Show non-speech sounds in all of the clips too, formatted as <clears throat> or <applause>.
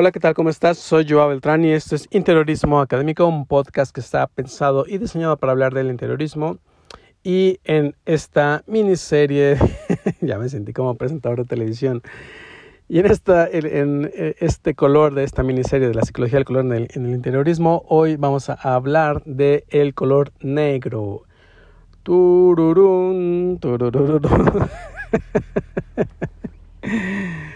Hola, ¿qué tal? ¿Cómo estás? Soy Joao Beltrán y esto es Interiorismo Académico, un podcast que está pensado y diseñado para hablar del interiorismo. Y en esta miniserie, <laughs> ya me sentí como presentador de televisión, y en, esta, en este color de esta miniserie de la psicología del color en el, en el interiorismo, hoy vamos a hablar del el color negro. Tururún, turururún. <laughs>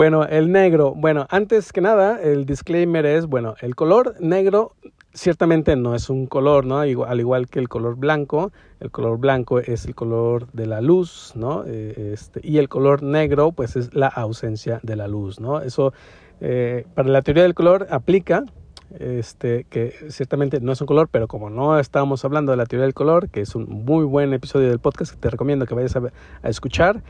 Bueno, el negro. Bueno, antes que nada, el disclaimer es, bueno, el color negro ciertamente no es un color, ¿no? Al igual que el color blanco, el color blanco es el color de la luz, ¿no? Eh, este, y el color negro, pues es la ausencia de la luz, ¿no? Eso, eh, para la teoría del color aplica, este, que ciertamente no es un color, pero como no estamos hablando de la teoría del color, que es un muy buen episodio del podcast que te recomiendo que vayas a escuchar,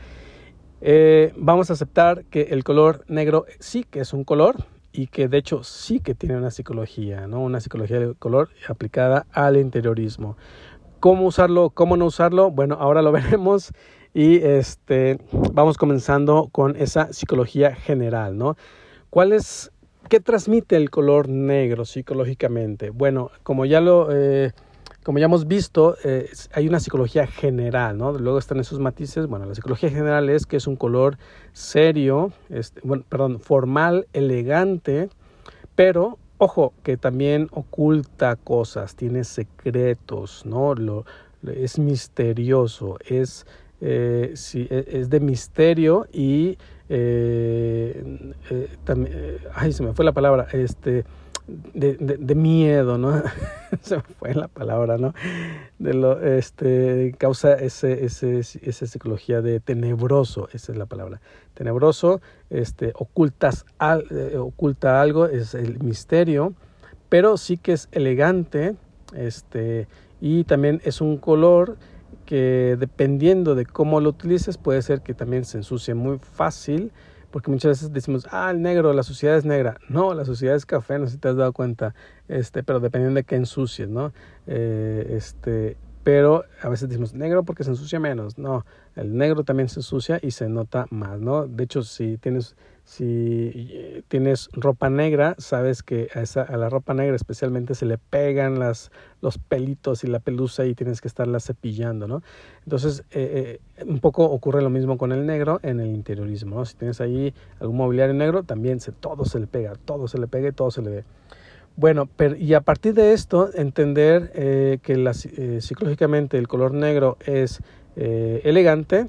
eh, vamos a aceptar que el color negro sí que es un color y que de hecho sí que tiene una psicología, ¿no? Una psicología del color aplicada al interiorismo. ¿Cómo usarlo? ¿Cómo no usarlo? Bueno, ahora lo <laughs> veremos y este, vamos comenzando con esa psicología general, ¿no? ¿Cuál es, qué transmite el color negro psicológicamente? Bueno, como ya lo... Eh, como ya hemos visto, eh, hay una psicología general, ¿no? Luego están esos matices. Bueno, la psicología general es que es un color serio, este, bueno, perdón, formal, elegante, pero ojo, que también oculta cosas, tiene secretos, ¿no? Es misterioso, es, eh, e, es de misterio y eh, eh eh, ay, se me fue la palabra, este de, de, miedo, ¿no? <laughs> Se me fue la palabra, ¿no? De lo, este, causa ese, ese, esa psicología de tenebroso, esa es la palabra. Tenebroso, este, ocultas al, eh, oculta algo, es el misterio, pero sí que es elegante, este, y también es un color que dependiendo de cómo lo utilices puede ser que también se ensucie muy fácil, porque muchas veces decimos, ah, el negro, la sociedad es negra. No, la sociedad es café, no sé si te has dado cuenta, este, pero dependiendo de qué ensucies, ¿no? Eh, este, pero a veces decimos negro porque se ensucia menos. No, el negro también se ensucia y se nota más, ¿no? De hecho, si tienes, si tienes ropa negra, sabes que a, esa, a la ropa negra especialmente se le pegan las, los pelitos y la pelusa y tienes que estarla cepillando, ¿no? Entonces, eh, eh, un poco ocurre lo mismo con el negro en el interiorismo, ¿no? Si tienes ahí algún mobiliario negro, también se, todo se le pega, todo se le pega y todo se le ve. Bueno, y a partir de esto, entender eh, que la, eh, psicológicamente el color negro es eh, elegante,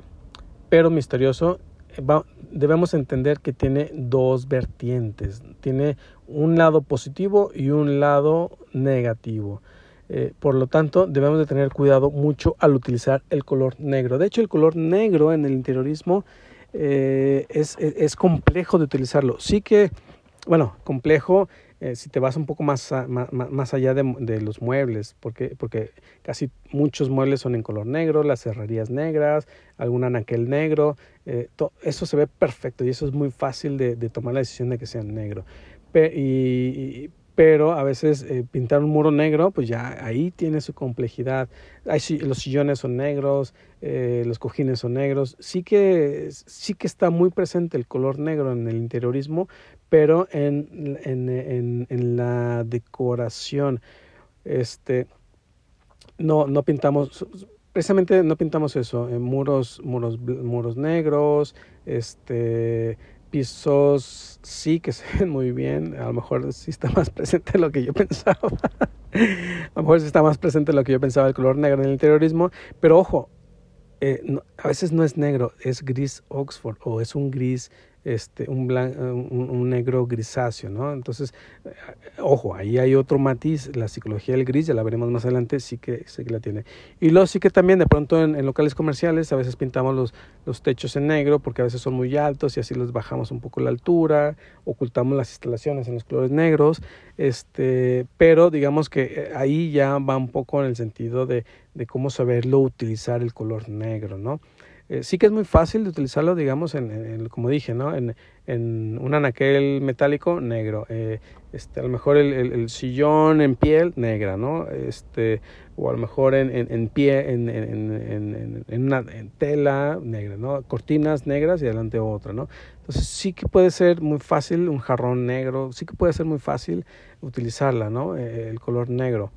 pero misterioso, debemos entender que tiene dos vertientes. Tiene un lado positivo y un lado negativo. por lo tanto, debemos de tener cuidado mucho al utilizar el color negro. De hecho, el color negro en el interiorismo es, es complejo de utilizarlo. Sí que, bueno, complejo eh, si te vas un poco más, más, allá de, los muebles, porque, porque casi muchos muebles son en color negro, las cerrerías negras, algún anaquel negro, eh, eso se ve perfecto y eso es muy fácil de, tomar la decisión de que sea negro. Pero a veces eh, pintar un muro negro, pues ya ahí tiene su complejidad. Hay, los sillones son negros, eh, los cojines son negros. Sí que, sí que está muy presente el color negro en el interiorismo, pero en, en, en, en la decoración, este, no, no pintamos, precisamente no pintamos eso, en muros, muros, muros negros, este, pisos sí que se ven muy bien, a lo mejor sí está más presente lo que yo <laughs> pensaba, a lo mejor sí está más presente lo que yo pensaba el color negro en el interiorismo, pero ojo, eh, a veces no es negro, es gris Oxford o es un gris este, un, un, negro grisáceo, ¿no? Entonces, eh, ojo, ahí hay otro matiz, la psicología del gris, ya la veremos más adelante, sí que, sí que la tiene. Y luego sí que también de pronto en, locales comerciales a veces pintamos los, los techos en negro porque a veces son muy altos y así les bajamos un poco la altura, ocultamos las instalaciones en los colores negros, este, pero digamos que eh, ahí ya va un poco en el sentido de, de cómo saberlo utilizar el color negro, ¿no? Eh, sí que es muy fácil de utilizarlo, digamos, en, como dije, ¿no? En, en, un anaquel metálico negro. Eh, este, a lo mejor el, el, sillón en piel negra, ¿no? Este, o a lo mejor en, en pie, en, una tela negra, ¿no? Cortinas negras y adelante otra, ¿no? Entonces sí que puede ser muy fácil un jarrón negro, sí que puede ser muy fácil utilizarla, ¿no? Eh, el color negro.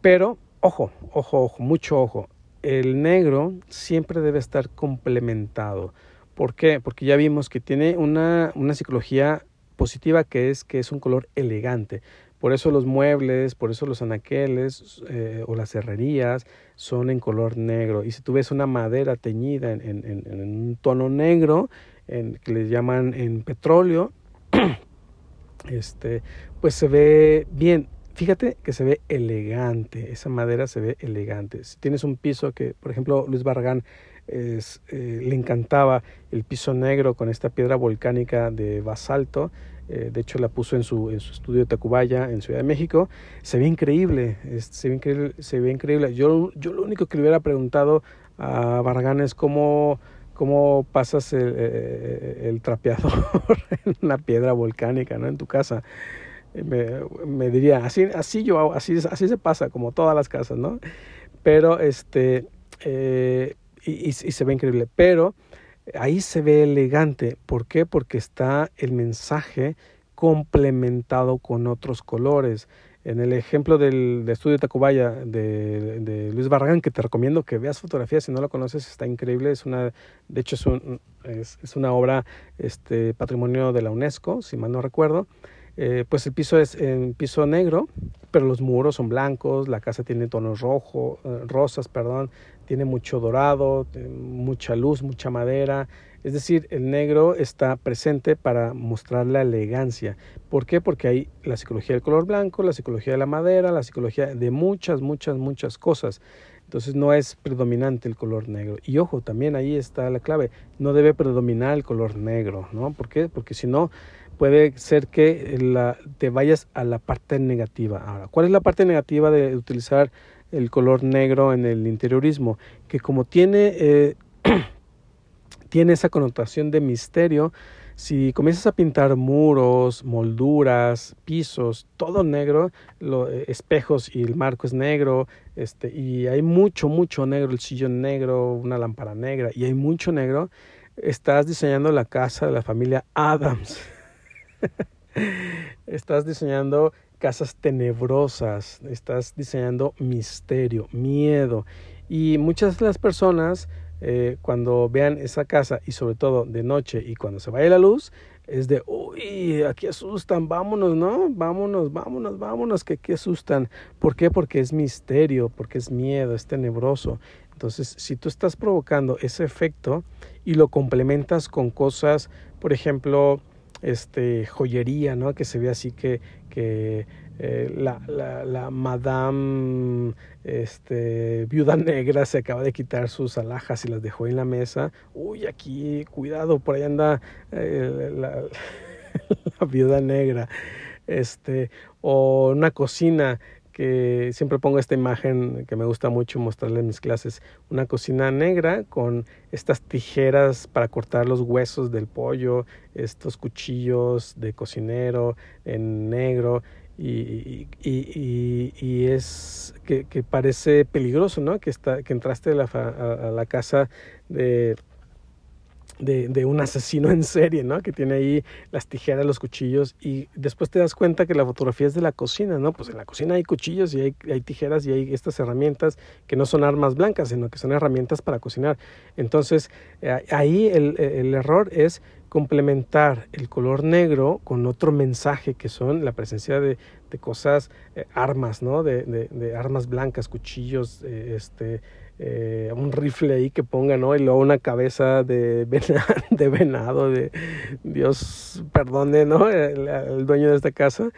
pero, ojo, ojo, ojo, mucho ojo el negro siempre debe estar complementado. ¿Por qué? Porque ya vimos que tiene una, una psicología positiva que es que es un color elegante. Por eso los muebles, por eso los anaqueles eh, o las herrerías son en color negro. Y si tú ves una madera teñida en, en, un tono negro, que les llaman en petróleo, <clears throat> este, pues se ve bien. Fíjate que se ve elegante, esa madera se ve elegante. Si tienes un piso que, por ejemplo, Luis Barragán eh, le encantaba el piso negro con esta piedra volcánica de basalto, eh, de hecho la puso en su, en su estudio de Tacubaya en Ciudad de México, se ve increíble, se, ve increíble se ve increíble. Yo, yo lo único que le hubiera preguntado a Barragán es cómo cómo pasas el, eh, trapeador <laughs> en una piedra volcánica, ¿no? En tu casa me, diría, así, así yo hago, así, así se pasa, como todas las casas, ¿no? Pero, este, eh, y, se ve increíble, pero ahí se ve elegante, ¿por qué? Porque está el mensaje complementado con otros colores. En el ejemplo del, estudio Tacubaya de, de, Luis Barragán, que te recomiendo que veas fotografías, si no lo conoces, está increíble. Es una, de hecho, es, es, es una obra este, patrimonio de la UNESCO, si mal no recuerdo. Eh, pues el piso es piso negro, pero los muros son blancos, la casa tiene tonos rojo, eh, rosas, perdón, tiene mucho dorado, mucha luz, mucha madera. Es decir, el negro está presente para mostrar la elegancia. ¿Por qué? Porque hay la psicología del color blanco, la psicología de la madera, la psicología de muchas, muchas, muchas cosas. Entonces no es predominante el color negro. Y ojo, también ahí está la clave. No debe predominar el color negro, ¿no? ¿Por qué? Porque si no, puede ser que la, te vayas a la parte negativa. Ahora, ¿cuál es la parte negativa de utilizar el color negro en el interiorismo? Que como tiene, eh, <clears throat> tiene esa connotación de misterio, si comienzas a pintar muros, molduras, pisos, todo negro, los eh, espejos y el marco es negro, este, y hay mucho, mucho negro, el sillón negro, una lámpara negra, y hay mucho negro, estás diseñando la casa de la familia Adams. <laughs> estás diseñando casas tenebrosas, estás diseñando misterio, miedo. Y muchas de las personas, eh, cuando vean esa casa, y sobre todo de noche y cuando se vaya la luz, es de, uy, aquí asustan, vámonos, ¿no? Vámonos, vámonos, vámonos, que aquí asustan. ¿Por qué? Porque es misterio, porque es miedo, es tenebroso. Entonces, si tú estás provocando ese efecto y lo complementas con cosas, por ejemplo, este, joyería, ¿no? Que se ve así que, que eh, la, la, la, madame este, viuda negra se acaba de quitar sus alhajas y las dejó en la mesa. Uy, aquí, cuidado, por ahí anda eh, la, <laughs> la viuda negra. Este, o una cocina que siempre pongo esta imagen que me gusta mucho mostrarle en mis clases, una cocina negra con estas tijeras para cortar los huesos del pollo, estos cuchillos de cocinero en negro y, y, y, es que, que, parece peligroso, ¿no? Que, está, que entraste a la, a la casa de de, un asesino en serie, ¿no? Que tiene ahí las tijeras, los cuchillos y después te das cuenta que la fotografía es de la cocina, ¿no? Pues en la cocina hay cuchillos y hay, tijeras y hay estas herramientas que no son armas blancas, sino que son herramientas para cocinar. Entonces, eh, ahí el, error es complementar el color negro con otro mensaje que son la presencia de, de cosas, eh, armas, ¿no? De, de, de, armas blancas, cuchillos, eh, este, eh, un rifle ahí que ponga, ¿no? Y luego una cabeza de, <laughs> de venado, de Dios perdone, ¿no? El, dueño de esta casa.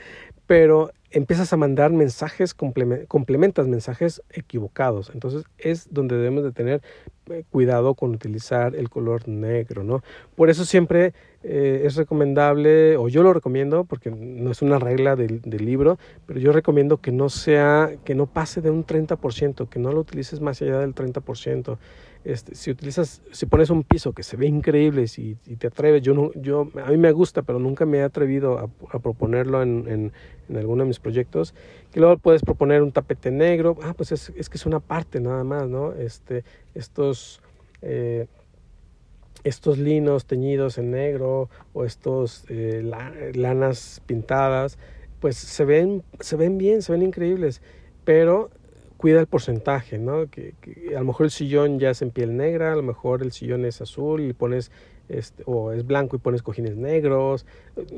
Pero empiezas a mandar mensajes, complementas mensajes equivocados. Entonces es donde debemos de tener eh, cuidado con utilizar el color negro, ¿no? Por eso siempre eh, es recomendable, o yo lo recomiendo, porque no es una regla del, del, libro, pero yo recomiendo que no sea, que no pase de un 30%, que no lo utilices más allá del 30%. Este, si utilizas, si pones un piso que se ve increíble y, te atreves, yo, no, yo, a mí me gusta, pero nunca me he atrevido a, proponerlo en, en, en, alguno de mis proyectos, que luego puedes proponer un tapete negro, ah, pues es, es que es una parte nada más, ¿no? Este, estos, eh, estos linos teñidos en negro o estos eh, lanas pintadas, pues se ven, se ven bien, se ven increíbles, pero cuida el porcentaje, ¿no? Que, a lo mejor el sillón ya es en piel negra, a lo mejor el sillón es azul y pones, este, o es blanco y pones cojines negros,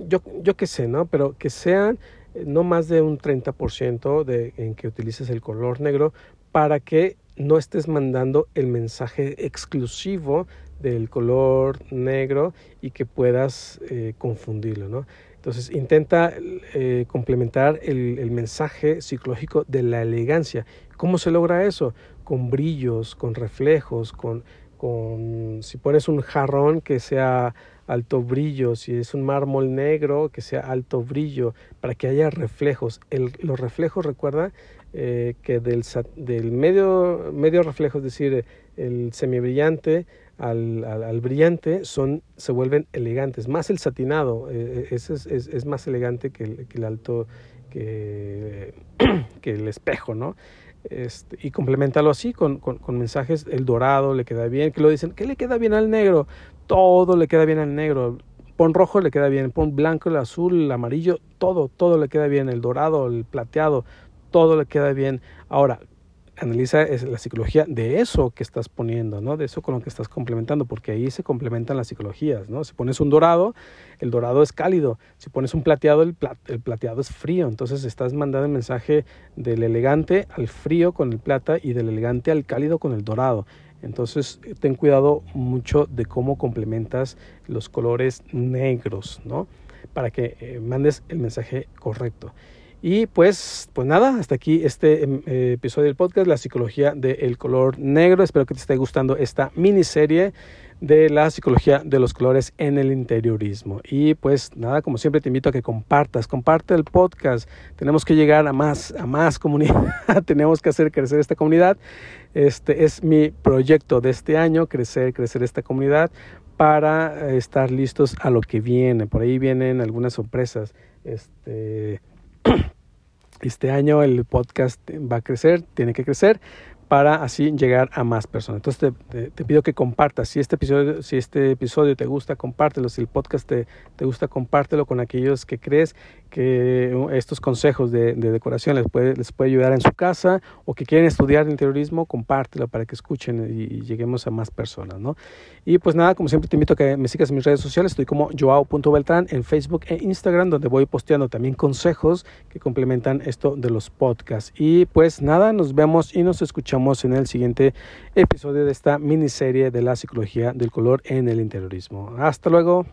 yo, yo qué sé, ¿no? Pero que sean eh, no más de un 30% de, en que utilices el color negro para que no estés mandando el mensaje exclusivo del color negro y que puedas eh, confundirlo, ¿no? Entonces intenta eh, complementar el, el, mensaje psicológico de la elegancia. ¿Cómo se logra eso? Con brillos, con reflejos, con, con si pones un jarrón que sea alto brillo, si es un mármol negro que sea alto brillo, para que haya reflejos. Los reflejos, recuerda eh, que del, del medio, medio reflejo, es decir, el semibrillante, al, al, brillante son, se vuelven elegantes. Más el satinado, eh, ese es, es, es, más elegante que el, que el alto, que, <clears throat> que, el espejo, ¿no? Este, y complementalo así con, con, mensajes, el dorado le queda bien, que lo dicen, ¿qué le queda bien al negro? Todo le queda bien al negro. Pon rojo le queda bien, pon blanco, el azul, el amarillo, todo, todo le queda bien, el dorado, el plateado, todo le queda bien. Ahora, analiza la psicología de eso que estás poniendo, ¿no? De eso con lo que estás complementando, porque ahí se complementan las psicologías, ¿no? Si pones un dorado, el dorado es cálido. Si pones un plateado, el, el plateado es frío. Entonces estás mandando el mensaje del elegante al frío con el plata y del elegante al cálido con el dorado. Entonces ten cuidado mucho de cómo complementas los colores negros, ¿no? Para que eh, mandes el mensaje correcto. Y pues, pues nada, hasta aquí este em, eh, episodio del podcast, La psicología del color negro. Espero que te esté gustando esta miniserie de la psicología de los colores en el interiorismo. Y pues nada, como siempre te invito a que compartas, comparte el podcast. Tenemos que llegar a más, a más comunidad, <laughs> tenemos que hacer crecer esta comunidad. Este es mi proyecto de este año, crecer, crecer esta comunidad para estar listos a lo que viene. Por ahí vienen algunas sorpresas. Este <clears throat> este año el podcast va a crecer, tiene que crecer para así llegar a más personas. Entonces te, pido que compartas. Si este episodio, si este episodio te gusta, compártelo. Si el podcast te, te gusta, compártelo con aquellos que crees que estos consejos de, de, decoración les puede, les puede ayudar en su casa o que quieren estudiar interiorismo, compártelo para que escuchen y, lleguemos a más personas, ¿no? Y pues nada, como siempre te invito a que me sigas en mis redes sociales, estoy como joao.beltrán en Facebook e Instagram, donde voy posteando también consejos que complementan esto de los podcasts. Y pues nada, nos vemos y nos en el siguiente episodio de esta miniserie de la psicología del color en el interiorismo. Hasta luego.